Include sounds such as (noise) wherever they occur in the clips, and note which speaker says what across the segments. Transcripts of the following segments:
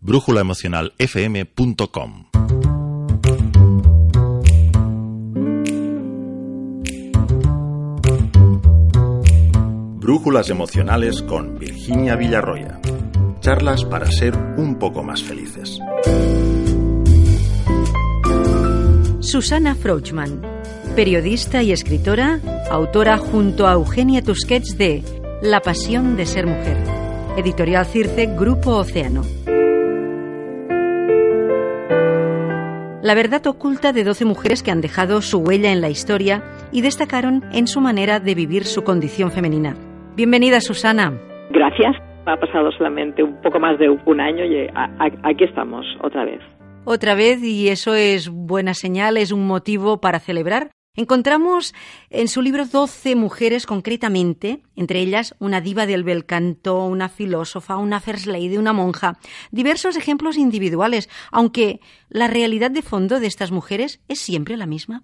Speaker 1: brújulaemocionalfm.com Brújulas emocionales con Virginia Villarroya. Charlas para ser un poco más felices.
Speaker 2: Susana Frouchman, periodista y escritora, autora junto a Eugenia Tusquets de La pasión de ser mujer. Editorial Circe, Grupo Océano. La verdad oculta de 12 mujeres que han dejado su huella en la historia y destacaron en su manera de vivir su condición femenina. Bienvenida, Susana.
Speaker 3: Gracias. Ha pasado solamente un poco más de un año y aquí estamos otra vez.
Speaker 2: Otra vez, y eso es buena señal, es un motivo para celebrar. Encontramos en su libro 12 mujeres concretamente, entre ellas una diva del bel canto, una filósofa, una first lady, una monja, diversos ejemplos individuales, aunque la realidad de fondo de estas mujeres es siempre la misma.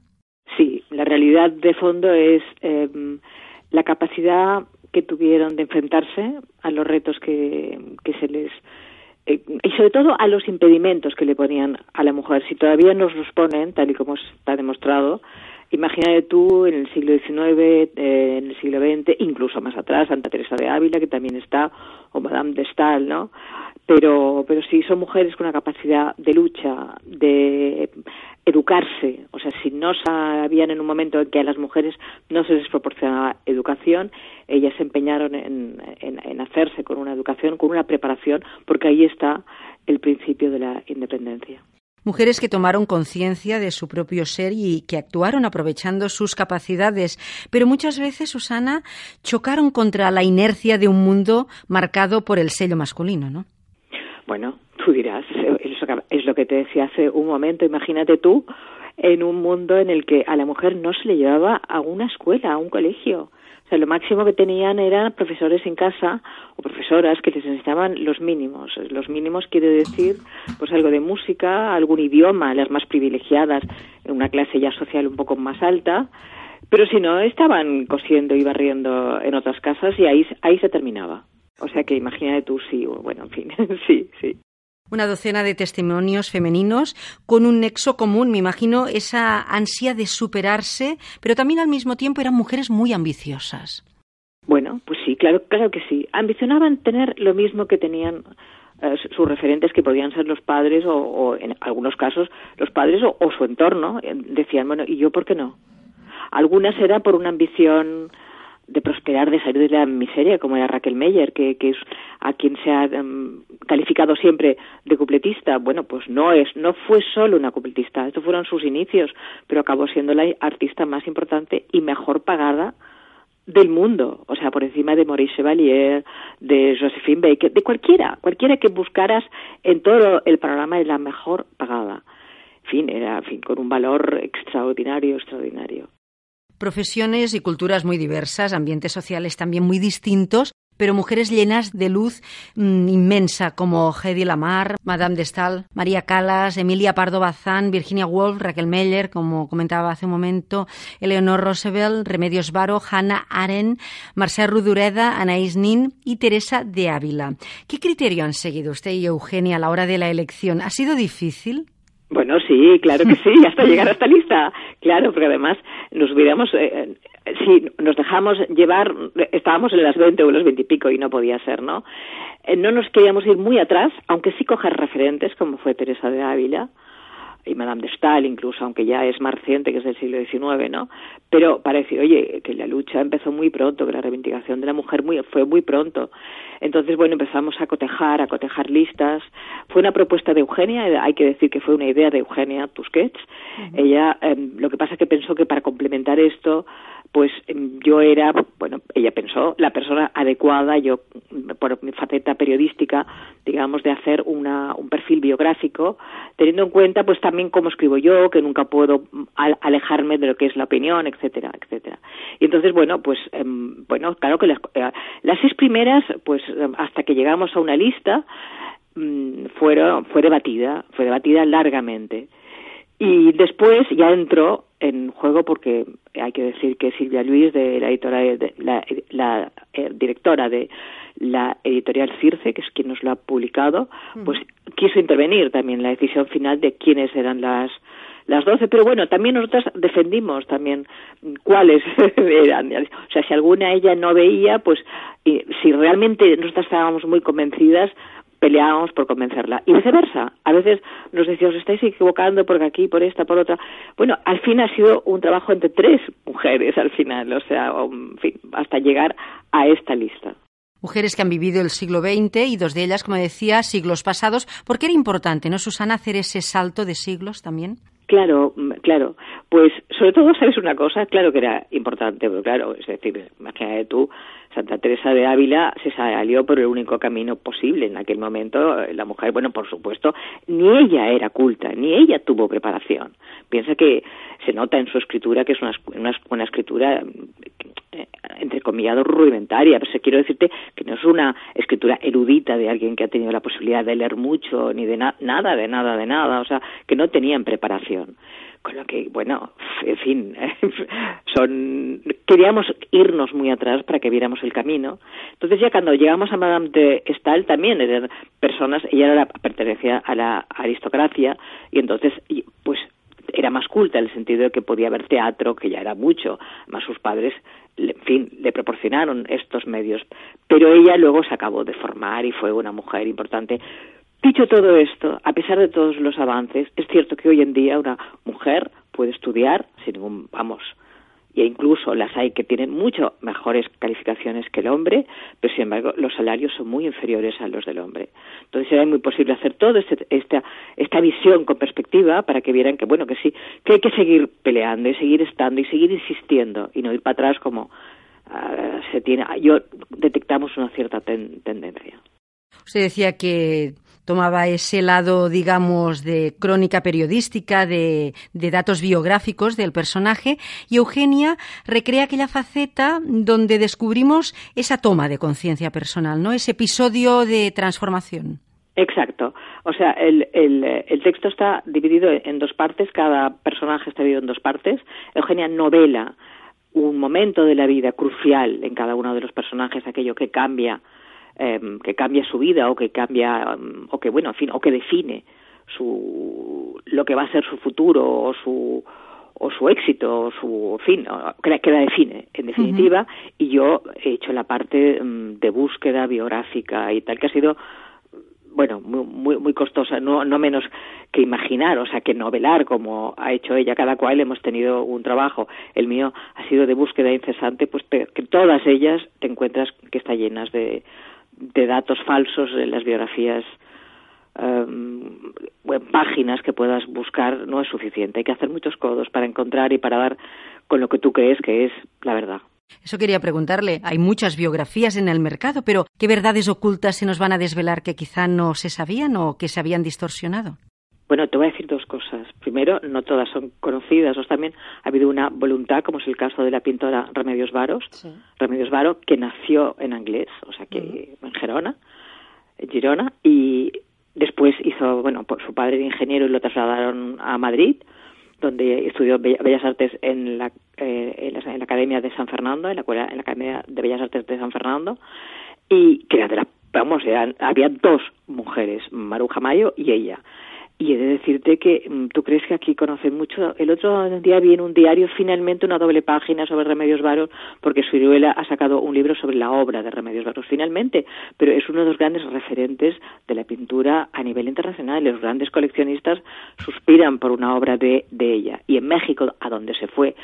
Speaker 3: Sí, la realidad de fondo es em, la capacidad que tuvieron de enfrentarse a los retos que, que se les eh, y sobre todo a los impedimentos que le ponían a la mujer. Si todavía nos los ponen, tal y como está demostrado, Imagínate tú en el siglo XIX, eh, en el siglo XX, incluso más atrás, Santa Teresa de Ávila, que también está, o Madame de Stael, ¿no? Pero, pero sí son mujeres con una capacidad de lucha, de educarse. O sea, si no sabían en un momento en que a las mujeres no se les proporcionaba educación, ellas se empeñaron en, en hacerse con una educación, con una preparación, porque ahí está el principio de la independencia
Speaker 2: mujeres que tomaron conciencia de su propio ser y que actuaron aprovechando sus capacidades, pero muchas veces, Susana, chocaron contra la inercia de un mundo marcado por el sello masculino, ¿no?
Speaker 3: Bueno, tú dirás, es lo que te decía hace un momento, imagínate tú en un mundo en el que a la mujer no se le llevaba a una escuela, a un colegio. O sea, lo máximo que tenían eran profesores en casa o profesoras que les enseñaban los mínimos. Los mínimos quiere decir, pues algo de música, algún idioma, las más privilegiadas, en una clase ya social un poco más alta. Pero si no, estaban cosiendo y barriendo en otras casas y ahí, ahí se terminaba. O sea que imagínate tú, sí, bueno, en fin, (laughs) sí, sí.
Speaker 2: Una docena de testimonios femeninos con un nexo común, me imagino, esa ansia de superarse, pero también al mismo tiempo eran mujeres muy ambiciosas.
Speaker 3: Bueno, pues sí, claro, claro que sí. Ambicionaban tener lo mismo que tenían eh, sus referentes, que podían ser los padres o, en algunos casos los padres o, o, su entorno. Eh, decían, bueno, ¿y yo por qué no? Algunas eran por una ambición de prosperar, de salir de la miseria, como era Raquel Meyer, que, que es a quien se ha em, calificado siempre de cupletista. Bueno, pues no es, no fue solo una cupletista, estos fueron sus inicios, pero acabó siendo la artista más importante y mejor pagada del mundo, o sea, por encima de Maurice Chevalier, de Josephine Baker, de cualquiera, cualquiera que buscaras en todo el panorama es la mejor pagada. En fin, era, en fin, con un valor extraordinario, extraordinario
Speaker 2: profesiones y culturas muy diversas, ambientes sociales también muy distintos, pero mujeres llenas de luz mm, inmensa como Hedy Lamar, Madame de Stael, María Calas, Emilia Pardo Bazán, Virginia Woolf, Raquel Meller, como comentaba hace un momento, Eleonor Roosevelt, Remedios Varo, Hannah Arendt, Marcela Rudureda, Anaïs Nin y Teresa de Ávila. ¿Qué criterio han seguido usted y Eugenia a la hora de la elección? ¿Ha sido difícil?
Speaker 3: Bueno, sí, claro que sí, hasta (laughs) llegar a esta lista. Claro, porque además nos hubiéramos, eh, si nos dejamos llevar, estábamos en las 20 o los 20 y pico y no podía ser, ¿no? Eh, no nos queríamos ir muy atrás, aunque sí coger referentes, como fue Teresa de Ávila, y Madame de Stael incluso, aunque ya es más reciente, que es del siglo XIX, ¿no? Pero parece, oye, que la lucha empezó muy pronto, que la reivindicación de la mujer muy, fue muy pronto. Entonces, bueno, empezamos a cotejar, a cotejar listas. Fue una propuesta de Eugenia, hay que decir que fue una idea de Eugenia Tusquets. Ella, em, lo que pasa es que pensó que para complementar esto, pues em, yo era, bueno, ella pensó, la persona adecuada, yo, por mi faceta periodística, digamos, de hacer una, un perfil biográfico, teniendo en cuenta, pues también cómo escribo yo, que nunca puedo alejarme de lo que es la opinión, etcétera, etcétera. Y entonces, bueno, pues, em, bueno, claro que las, eh, las seis primeras, pues, hasta que llegamos a una lista, mm, fueron, fue debatida, fue debatida largamente. Y después ya entró en juego porque hay que decir que Silvia Luis, de la editora, de, la, la eh, directora de la editorial Circe, que es quien nos lo ha publicado, pues quiso intervenir también en la decisión final de quiénes eran las las doce, pero bueno, también nosotras defendimos también cuáles (laughs) eran. O sea, si alguna ella no veía, pues si realmente nosotras estábamos muy convencidas, peleábamos por convencerla. Y viceversa. A veces nos decía, os estáis equivocando porque aquí, por esta, por otra. Bueno, al fin ha sido un trabajo entre tres mujeres al final, o sea, en fin, hasta llegar a esta lista.
Speaker 2: Mujeres que han vivido el siglo XX y dos de ellas, como decía, siglos pasados. ¿Por qué era importante, no, Susana, hacer ese salto de siglos también?
Speaker 3: Claro, mm, claro. Pues sobre todo, ¿sabes una cosa? Claro que era importante, pero claro, es decir, imagínate tú, Santa Teresa de Ávila se salió por el único camino posible en aquel momento. La mujer, bueno, por supuesto, ni ella era culta, ni ella tuvo preparación. Piensa que se nota en su escritura que es una, una, escritura eh, entre comillas rudimentaria, pero quiero decirte que no es una escritura erudita de alguien que ha tenido la posibilidad de leer mucho, ni de nada, de nada, de nada, o sea, que no tenían preparación. Con lo que, bueno, en fin, (laughs) son, queríamos irnos muy atrás para que viéramos el camino. Entonces ya cuando llegamos a Madame de Stael también eran personas, ella era, pertenecía a la aristocracia y entonces, pues era más culta en el sentido de que podía ver teatro, que ya era mucho, más sus padres, en fin, le proporcionaron estos medios. Pero ella luego se acabó de formar y fue una mujer importante. Dicho todo esto, a pesar de todos los avances, es cierto que hoy en día una mujer puede estudiar sin ningún, vamos, e incluso las hay que tienen mucho mejores calificaciones que el hombre, pero sin embargo los salarios son muy inferiores a los del hombre. Entonces era muy posible hacer toda este, esta, esta visión con perspectiva para que vieran que, bueno, que sí, que hay que seguir peleando y seguir estando y seguir insistiendo y no ir para atrás como uh, se tiene, yo detectamos una cierta ten, tendencia.
Speaker 2: Usted decía que tomaba ese lado, digamos, de crónica periodística, de, datos biográficos del personaje, y Eugenia recrea aquella faceta donde descubrimos esa toma de conciencia personal, ¿no? Ese episodio de transformación.
Speaker 3: Exacto. O sea, el, texto está dividido en dos partes, cada personaje está dividido en dos partes. Eugenia novela un momento de la vida crucial en cada uno de los personajes, aquello que cambia Em, que cambia su vida o que cambia em, o que bueno en fin o que define su lo que va a ser su futuro o su o su éxito o su fin que, que la define en definitiva y yo he hecho la parte em, de búsqueda biográfica y tal que ha sido bueno, muy, muy, costosa, no, no menos que imaginar, o sea, que novelar como ha hecho ella, cada cual hemos tenido un trabajo. El mío ha sido de búsqueda incesante, pues que todas ellas te encuentras que están llenas de, de datos falsos en las biografías um, en páginas que puedas buscar no es suficiente. Hay que hacer muchos codos para encontrar y para dar con lo que tú crees que es la verdad.
Speaker 2: Eso quería preguntarle. Hay muchas biografías en el mercado, pero ¿qué verdades ocultas se nos van a desvelar que quizá no se sabían o que se habían distorsionado?
Speaker 3: Bueno, te voy a decir dos cosas. Primero, no todas son conocidas. O también ha habido una voluntad, como es el caso de la pintora Remedios Varos, Remedios Varo, que nació en inglés, o sea que en Gerona, en Girona, y después hizo, bueno, por su padre era ingeniero y lo trasladaron a Madrid, donde estudió Bellas Artes en la, eh, en la, Academia de San Fernando, en la, en la Academia de Bellas Artes de San Fernando, y que era de la, vamos, había dos mujeres, Maruja Mayo y ella y he de decirte que mm, tú crees que aquí conocen mucho. El otro día vi en un diario finalmente una doble página sobre Remedios Varos, porque Suriuela ha sacado un libro sobre la obra de Remedios Varos finalmente, pero es uno de los grandes referentes de la pintura a nivel internacional. Los grandes coleccionistas suspiran por una obra de, de ella. Y en México, a donde se fue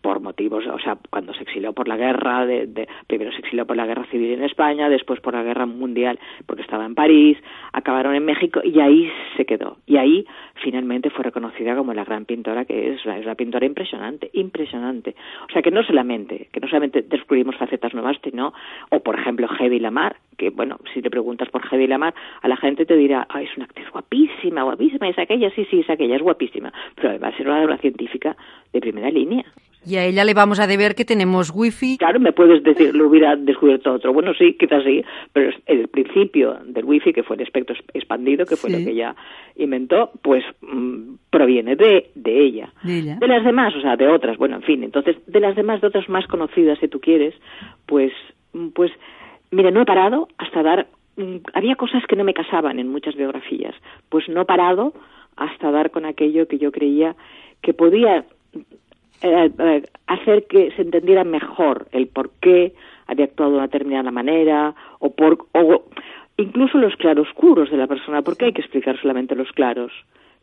Speaker 3: por motivos, o sea, cuando se exilió por la guerra, de, primero se exilió por la guerra civil en España, después por la guerra mundial porque estaba en París, acabaron en México y ahí se quedó y ahí finalmente fue reconocida como la gran pintora que es, es una pintora impresionante, impresionante. O sea que no solamente, que no solamente descubrimos facetas nuevas, sino, o por ejemplo Hedy Lamar, que bueno, si te preguntas por Hedy Lamar, a la gente te dirá, ah, es una actriz guapísima, guapísima, es aquella, sí, sí, es aquella, es guapísima, pero además era una, una científica de primera línea.
Speaker 2: Y a ella le vamos a deber que tenemos wifi.
Speaker 3: Claro, me puedes decir, lo hubiera descubierto otro. Bueno, sí, quizás sí, pero el principio del wifi, que fue el espectro expandido, que fue lo que ella inventó, pues mm, proviene de, de ella.
Speaker 2: de ella.
Speaker 3: De las demás, o sea, de otras, bueno, en fin. Entonces, de las demás, de otras más conocidas, si tú quieres, pues, mm, pues mira, no he parado hasta dar mm, había cosas que no me casaban en muchas biografías, pues no he parado hasta dar con aquello que yo creía que podía eh, eh, hacer que se entendiera mejor el por qué había actuado de una determinada manera o por o incluso los claroscuros de la persona, porque hay que explicar solamente los claros.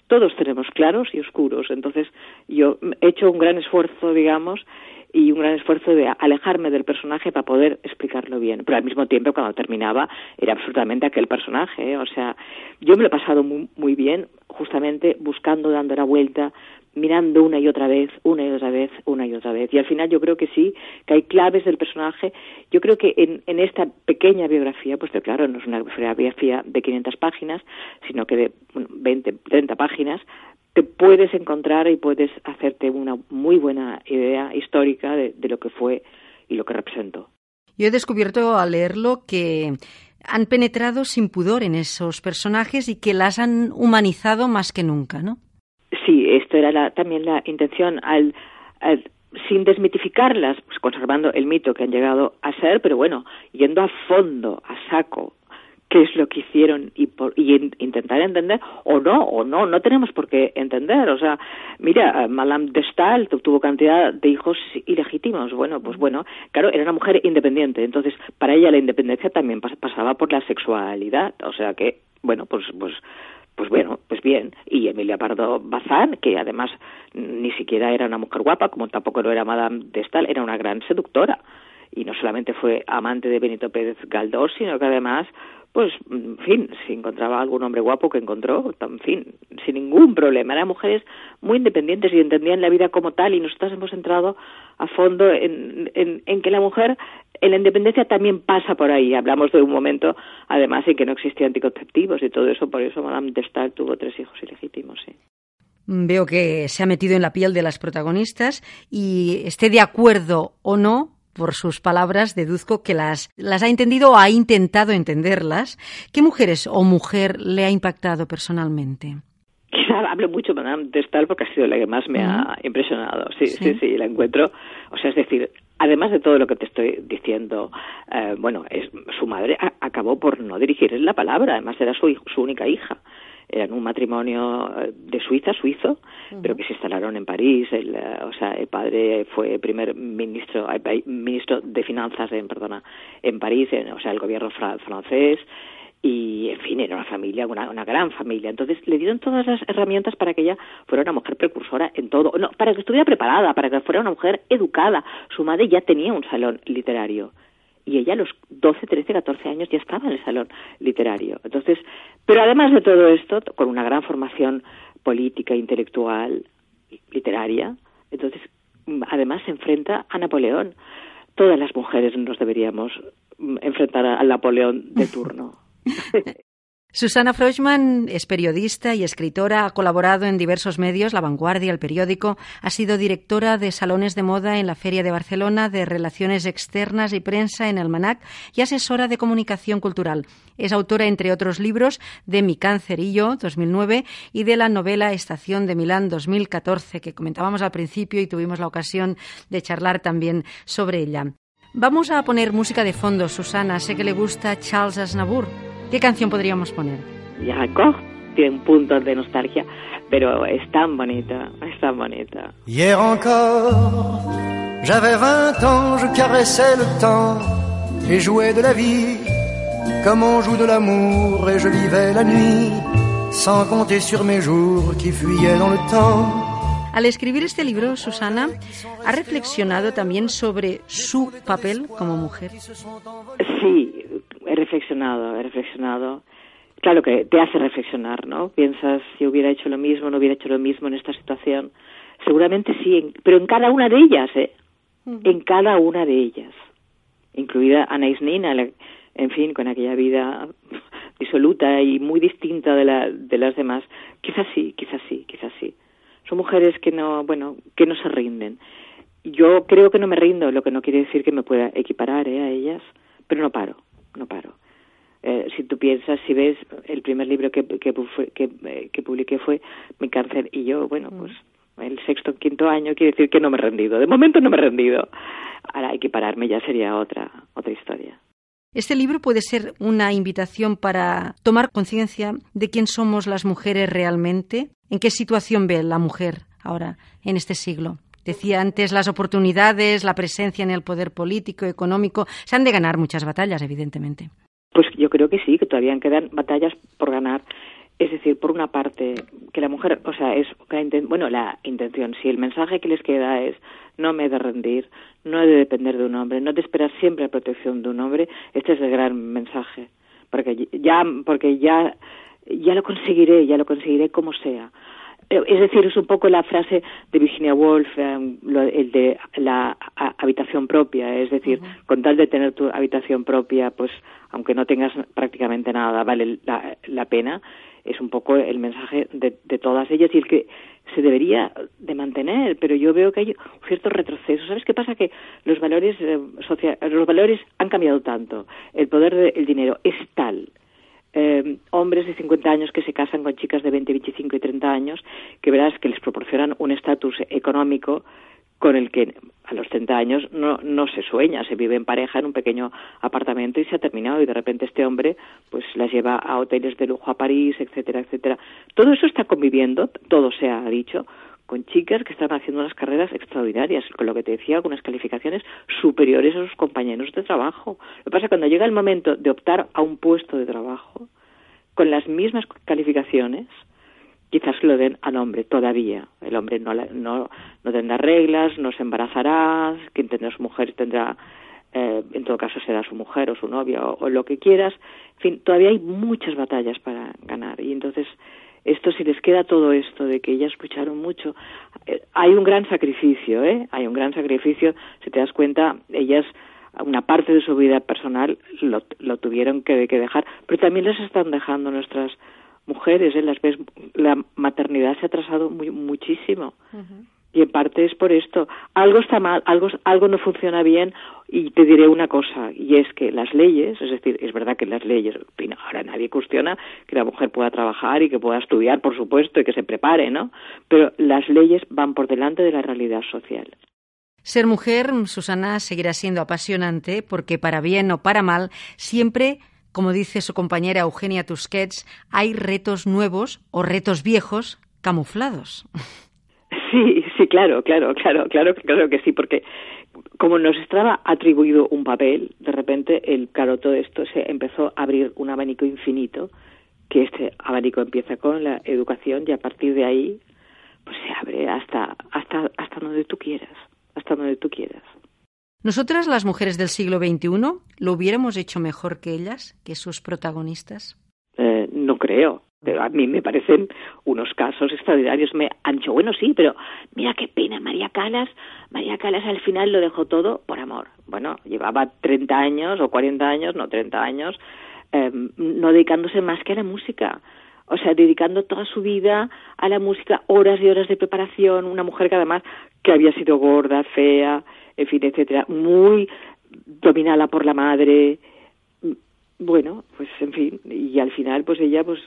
Speaker 3: Todos tenemos claros y oscuros, entonces yo he hecho un gran esfuerzo, digamos, y un gran esfuerzo de alejarme del personaje para poder explicarlo bien. Pero al mismo tiempo, cuando terminaba, era absolutamente aquel personaje. ¿eh? O sea, yo me lo he pasado muy, muy bien, justamente buscando, dando la vuelta, mirando una y otra vez, una y otra vez, una y otra vez. Y al final yo creo que sí, que hay claves del personaje. Yo creo que en, en esta pequeña biografía, pues claro, no es una biografía de 500 páginas, sino que de 20, 30 páginas, te puedes encontrar y puedes hacerte una muy buena idea histórica de, de lo que fue y lo que representó.
Speaker 2: Yo he descubierto al leerlo que han penetrado sin pudor en esos personajes y que las han humanizado más que nunca, ¿no?
Speaker 3: Sí, esto era la, también la intención al, sin desmitificarlas, pues conservando el mito que han llegado a ser, pero bueno, yendo a fondo, a saco, qué es lo que hicieron y, por, y intentar entender o no o no no tenemos por qué entender. O sea mira Madame de Stael tuvo cantidad de hijos ilegítimos. Bueno pues bueno claro era una mujer independiente. Entonces para ella la independencia también pasaba por la sexualidad. O sea que bueno pues pues pues bueno, pues bien. Y Emilia Pardo Bazán, que además ni siquiera era una mujer guapa, como tampoco lo era Madame de Stael, era una gran seductora. Y no solamente fue amante de Benito Pérez Galdós, sino que además pues, en fin, si encontraba algún hombre guapo que encontró, en fin, sin ningún problema. Eran mujeres muy independientes y entendían la vida como tal y nosotros hemos entrado a fondo en, en, que la mujer en la independencia también pasa por ahí. Hablamos de un momento, además, en que no existían anticonceptivos y todo eso, por eso Madame de tuvo tres hijos ilegítimos.
Speaker 2: Veo que se ha metido en la piel de las protagonistas y esté de acuerdo o no, por sus palabras, deduzco que las, las ha entendido o ha intentado entenderlas. ¿Qué mujeres o mujer le ha impactado personalmente? (laughs)
Speaker 3: hablo mucho de Stahl porque ha sido la que más me ha impresionado. Sí, sí, sí, la encuentro. O sea, es decir, además de todo lo que te estoy diciendo, eh, bueno, es, su madre acabó por no dirigirle la palabra, además era su, su única hija eran un matrimonio eh, de Suiza, suizo, pero que se instalaron en París. El, eh, o sea, el padre fue primer ministro, eh, ministro de finanzas, en, perdona, en París, en, o sea, el gobierno francés. Y, en fin, era una familia, una, una gran familia. Entonces, le dieron todas las herramientas para que ella fuera una mujer precursora en todo. No, para que estuviera preparada, para que fuera una mujer educada. Su madre ya tenía un salón literario y ella a los 12, 13, 14 años ya estaba en el salón literario. Entonces, pero además de todo esto, con una gran formación política, intelectual, literaria, entonces además se enfrenta a Napoleón. Todas las mujeres nos deberíamos enfrentar al Napoleón de turno. (laughs)
Speaker 2: Susana Freuchmann es periodista y escritora, ha colaborado en diversos medios, La Vanguardia, El Periódico, ha sido directora de salones de moda en la Feria de Barcelona, de Relaciones Externas y Prensa en Almanac y asesora de comunicación cultural. Es autora, entre otros libros, de Mi cáncer y yo, 2009, y de la novela Estación de Milán, 2014, que comentábamos al principio y tuvimos la ocasión de charlar también sobre ella. Vamos a poner música de fondo, Susana. Sé que le gusta Charles Aznavour. ¿Qué canción podríamos poner?
Speaker 3: Jacob tiene un punto de nostalgia, pero es tan bonita, es tan bonita.
Speaker 4: Hier encore, j'avais 20 ans, je caressais le temps et jouais de la vie comme on joue de l'amour et je vivais la nuit sans compter sur mes jours qui fuyaient dans le temps.
Speaker 2: Al escribir este libro, Susana ha reflexionado también sobre su papel como mujer.
Speaker 3: Sí, reflexionado, he reflexionado. Claro que te hace reflexionar, ¿no? Piensas si hubiera hecho lo mismo, no hubiera hecho lo mismo en esta situación. Seguramente sí, pero en cada una de ellas, ¿eh? En cada una de ellas. Incluida Anais Nina, en fin, con aquella vida (laughs) disoluta y muy distinta de, la, de las demás. Quizás sí, quizás sí, quizás sí. Son mujeres que no, bueno, que no se rinden. Yo creo que no me rindo, lo que no quiere decir que me pueda equiparar ¿eh? a ellas, pero no paro no paro. Eh, si tú piensas, si ves, el primer libro que, que, que, eh, que publiqué fue Mi cáncer y yo, bueno, pues el sexto quinto año quiere decir que no me he rendido. De momento no me he rendido. Ahora hay que pararme, ya sería otra, otra historia.
Speaker 2: Este libro puede ser una invitación para tomar conciencia de quién somos las mujeres realmente, en qué situación ve la mujer ahora, en este siglo. Decía antes, las oportunidades, la presencia en el poder político, económico, se han de ganar muchas batallas, evidentemente.
Speaker 3: Pues yo creo que sí, que todavía quedan batallas por ganar. Es decir, por una parte, que la mujer, o sea, es, bueno, la intención, si el mensaje que les queda es no me he de rendir, no he de depender de un hombre, no he de esperar siempre la protección de un hombre, este es el gran mensaje. Porque ya, porque ya, ya lo conseguiré, ya lo conseguiré como sea. Eh, es decir, es un poco la frase de Virginia Woolf, eh, el de la habitación propia, es decir, con tal de tener tu habitación propia, pues aunque no tengas prácticamente nada, vale la pena es un poco el mensaje de, todas ellas y el que se debería de mantener, pero yo veo que hay un cierto retroceso. ¿Sabes qué pasa? Que los valores eh, los valores han cambiado tanto. El poder del dinero es tal. Eh, hombres de 50 años que se casan con chicas de 20, 25 y 30 años, que verás que les proporcionan un estatus económico con el que a los 30 años no, no se sueña, se vive en pareja en un pequeño apartamento y se ha terminado y de repente este hombre pues las lleva a hoteles de lujo a París, etcétera, etcétera. Todo eso está conviviendo, todo se ha dicho, con chicas que están haciendo unas carreras extraordinarias, con lo que te decía, con unas calificaciones superiores a sus compañeros de trabajo. Lo que pasa es que cuando llega el momento de optar a un puesto de trabajo, con las mismas calificaciones, quizás lo den al hombre todavía. El hombre no, no, no tendrá reglas, no se embarazará, quien tendrá su mujer tendrá, eh, en todo caso será su mujer o su novia o, lo que quieras. En fin, todavía hay muchas batallas para ganar y entonces esto si les queda todo esto de que ellas lucharon mucho, eh, hay un gran sacrificio, ¿eh? Hay un gran sacrificio, si te das cuenta, ellas una parte de su vida personal lo, lo tuvieron que, que dejar, pero también les están dejando nuestras mujeres, ¿eh? las ves, la maternidad se ha atrasado muy, muchísimo. Y en parte es por esto. Algo está mal, algo, algo no funciona bien y te diré una cosa, y es que las leyes, es decir, es verdad que las leyes, ahora nadie cuestiona que la mujer pueda trabajar y que pueda estudiar, por supuesto, y que se prepare, ¿no? Pero las leyes van por delante de la realidad social.
Speaker 2: Ser mujer, Susana, seguirá siendo apasionante porque para bien o para mal, siempre como dice su compañera Eugenia Tusquets, hay retos nuevos o retos viejos camuflados. (laughs)
Speaker 3: Sí, sí, claro, claro, claro, claro, claro que sí, porque como nos estaba atribuido un papel, de repente el claro todo esto se empezó a abrir un abanico infinito, que este abanico empieza con la educación y a partir de ahí pues se abre hasta hasta hasta donde tú quieras, hasta donde tú quieras.
Speaker 2: ¿Nosotras, las mujeres del siglo XXI, lo hubiéramos hecho mejor que ellas, que sus protagonistas?
Speaker 3: Eh, no creo. A mí me parecen unos casos extraordinarios. Me han dicho, bueno, sí, pero mira qué pena, María Calas. María Calas al final lo dejó todo por amor. Bueno, llevaba 30 años o 40 años, no 30 años, em, no dedicándose más que a la música. O sea, dedicando toda su vida a la música, horas y horas de preparación. Una mujer que además que había sido gorda, fea, en fin, etcétera, muy dominada por la madre. Bueno, pues en fin, y al final pues ella pues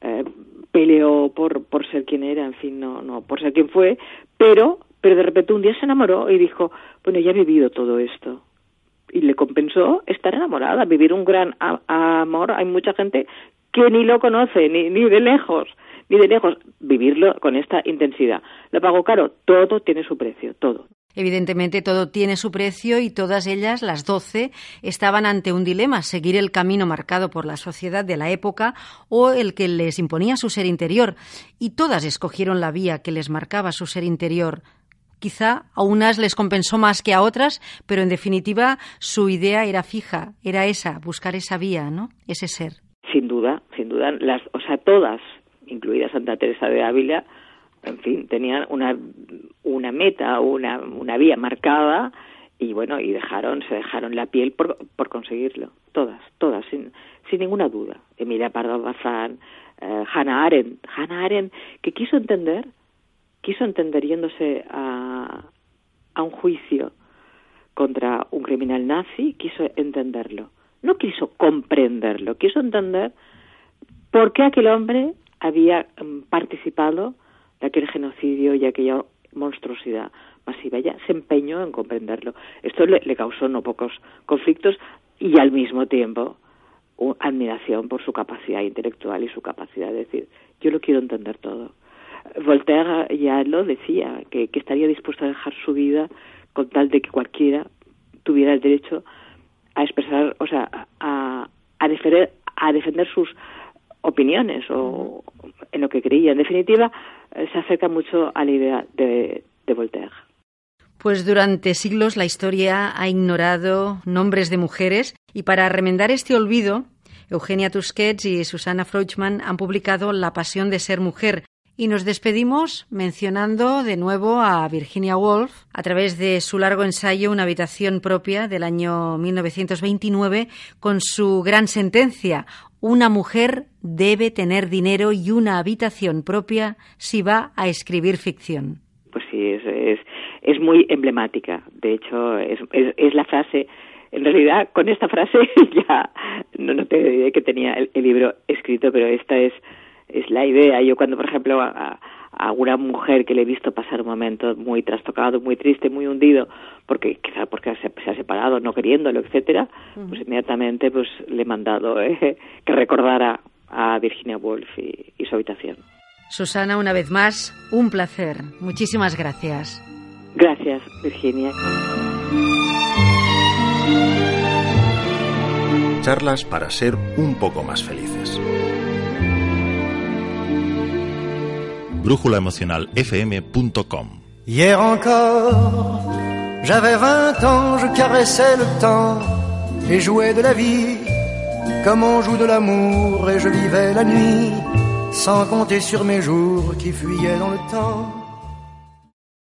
Speaker 3: eh, peleó por por ser quien era, en fin, no no por ser quien fue, pero pero de repente un día se enamoró y dijo, bueno, ya he vivido todo esto. Y le compensó estar enamorada, vivir un gran amor. Hay mucha gente que ni lo conoce, ni, ni de lejos, ni de lejos, vivirlo con esta intensidad. Lo pagó caro, todo tiene su precio, todo.
Speaker 2: Evidentemente todo tiene su precio y todas ellas, las doce, estaban ante un dilema, seguir el camino marcado por la sociedad de la época o el que les imponía su ser interior. Y todas escogieron la vía que les marcaba su ser interior. Quizá a unas les compensó más que a otras, pero en definitiva su idea era fija, era esa, buscar esa vía, ¿no? Ese ser.
Speaker 3: Sin duda, sin duda, las, o sea, todas, incluida Santa Teresa de Ávila, en fin, tenían una, una meta, una, una vía marcada y bueno, y dejaron, se dejaron la piel por, por conseguirlo. Todas, todas, sin, sin ninguna duda. Emilia Pardo Bazán, eh, Hannah Arendt, Hannah Arendt, que quiso entender, quiso entender yéndose a, a un juicio contra un criminal nazi, quiso entenderlo. No quiso comprenderlo, quiso entender por qué aquel hombre había mm, participado de aquel genocidio y aquella monstruosidad masiva. Ella se empeñó en comprenderlo. Esto le, causó no pocos conflictos y al mismo tiempo admiración por su capacidad intelectual y su capacidad de decir, yo lo quiero entender todo. Voltaire ya lo decía, que, estaría dispuesto a dejar su vida con tal de que cualquiera tuviera el derecho a expresar, o sea, a, a, defender, a defender sus opiniones o en lo que creía. En definitiva, se acerca mucho a la idea de, de Voltaire.
Speaker 2: Pues durante siglos la historia ha ignorado nombres de mujeres y para remendar este olvido, Eugenia Tusquets y Susana Freuchman han publicado La pasión de ser mujer, y nos despedimos mencionando de nuevo a Virginia Woolf a través de su largo ensayo Una habitación propia del año 1929 con su gran sentencia Una mujer debe tener dinero y una habitación propia si va a escribir ficción.
Speaker 3: Pues sí, es, es, muy emblemática. De hecho, es, es, la frase en realidad con esta frase (laughs) ya no, no te diré que tenía el, libro escrito, pero esta es es la idea. Yo cuando, por ejemplo, a, una mujer que le he visto pasar un momento muy trastocado, muy triste, muy hundido, porque quizá porque se, ha separado, no queriéndolo, etcétera, pues inmediatamente pues le he mandado (laughs) eh, que recordara a Virginia Woolf y, y su habitación.
Speaker 2: Susana, una vez más, un placer. Muchísimas gracias.
Speaker 3: Gracias, Virginia.
Speaker 1: Charlas para ser un poco más felices. brújulaemocionalfm.com.
Speaker 4: Hier encore, j'avais 20 ans, je caressais le temps et jouais de la vie comme on joue de l'amour et je vivais la nuit sans compter sur mes jours qui fuyaient dans le temps.